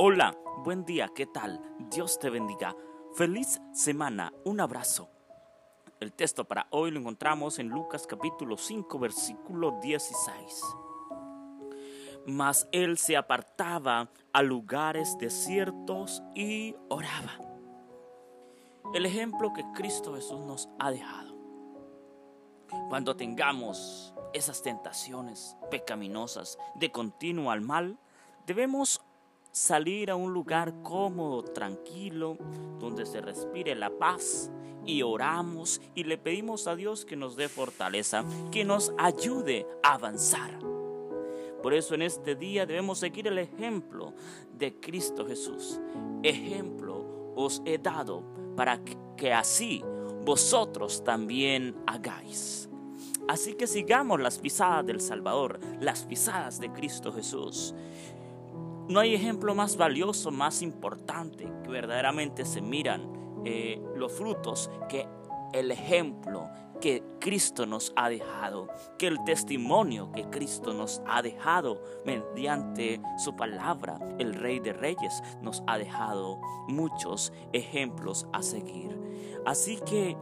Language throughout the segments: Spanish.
Hola, buen día, ¿qué tal? Dios te bendiga. Feliz semana, un abrazo. El texto para hoy lo encontramos en Lucas capítulo 5, versículo 16. Mas él se apartaba a lugares desiertos y oraba. El ejemplo que Cristo Jesús nos ha dejado. Cuando tengamos esas tentaciones pecaminosas de continuo al mal, debemos salir a un lugar cómodo, tranquilo, donde se respire la paz y oramos y le pedimos a Dios que nos dé fortaleza, que nos ayude a avanzar. Por eso en este día debemos seguir el ejemplo de Cristo Jesús. Ejemplo os he dado para que así vosotros también hagáis. Así que sigamos las pisadas del Salvador, las pisadas de Cristo Jesús. No hay ejemplo más valioso, más importante, que verdaderamente se miran eh, los frutos que el ejemplo que Cristo nos ha dejado, que el testimonio que Cristo nos ha dejado mediante su palabra, el Rey de Reyes nos ha dejado muchos ejemplos a seguir. Así que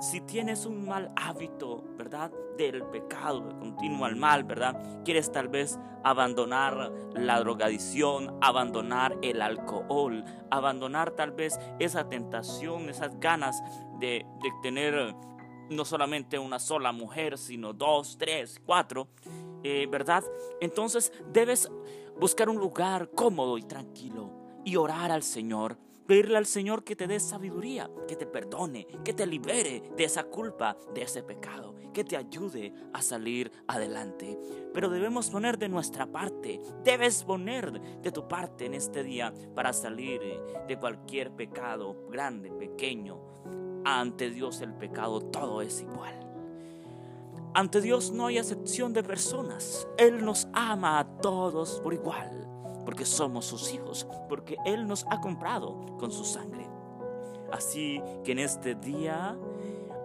si tienes un mal hábito, ¿verdad? Del pecado, de continuo al mal, ¿verdad? Quieres tal vez abandonar la drogadicción, abandonar el alcohol, abandonar tal vez esa tentación, esas ganas de, tener no solamente una sola mujer, sino dos, tres, cuatro, eh, ¿verdad? Entonces debes buscar un lugar cómodo y tranquilo y orar al Señor pedirle al Señor que te dé sabiduría, que te perdone, que te libere de esa culpa, de ese pecado, que te ayude a salir adelante. Pero debemos poner de nuestra parte, debes poner de tu parte en este día para salir de cualquier pecado, grande, pequeño. Ante Dios el pecado todo es igual. Ante Dios no hay excepción de personas. Él nos ama a todos por igual porque somos sus hijos, porque Él nos ha comprado con su sangre. Así que en este día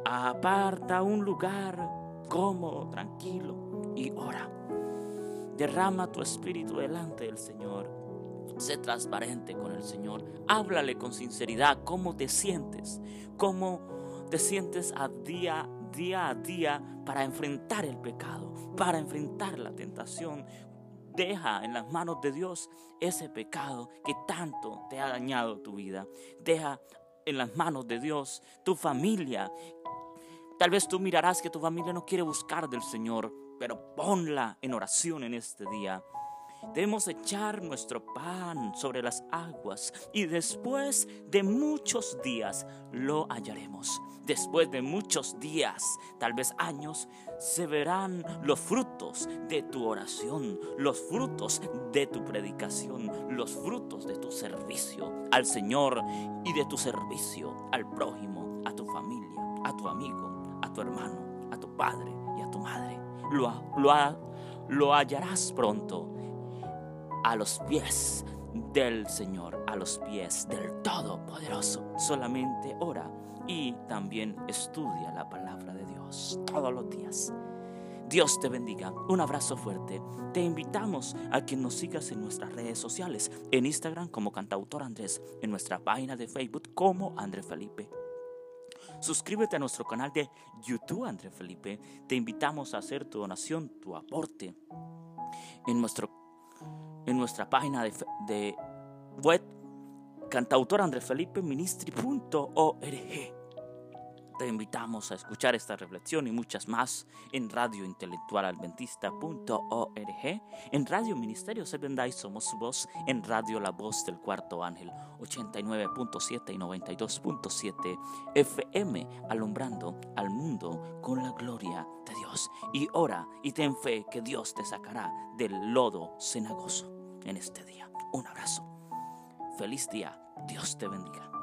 aparta un lugar cómodo, tranquilo y ora. Derrama tu espíritu delante del Señor. Sé transparente con el Señor. Háblale con sinceridad cómo te sientes, cómo te sientes a día, día a día para enfrentar el pecado, para enfrentar la tentación, Deja en las manos de Dios ese pecado que tanto te ha dañado tu vida. Deja en las manos de Dios tu familia. Tal vez tú mirarás que tu familia no quiere buscar del Señor, pero ponla en oración en este día. Debemos echar nuestro pan sobre las aguas y después de muchos días lo hallaremos. Después de muchos días, tal vez años, se verán los frutos de tu oración, los frutos de tu predicación, los frutos de tu servicio al Señor y de tu servicio al prójimo, a tu familia, a tu amigo, a tu hermano, a tu padre y a tu madre. Lo, lo, hallarás pronto a los pies del Señor, a los pies del Todopoderoso. Solamente ora y también estudia la palabra de Dios todos los días. Dios te bendiga. Un abrazo fuerte. Te invitamos a que nos sigas en nuestras redes sociales, en Instagram como Cantautor Andrés, en nuestra página de Facebook como André Felipe. Suscríbete a nuestro canal de YouTube André Felipe. Te invitamos a hacer tu donación, tu aporte en nuestro en nuestra página de, de web cantautorandrefelipeministri.org. Te invitamos a escuchar esta reflexión y muchas más en radiointelectualadventista.org, en Radio Ministerio Sevendai Somos Su Voz, en Radio La Voz del Cuarto Ángel 89.7 y 92.7 FM, alumbrando al mundo con la gloria de Dios. Y ora y ten fe que Dios te sacará del lodo cenagoso en este día. Un abrazo. Feliz día. Dios te bendiga.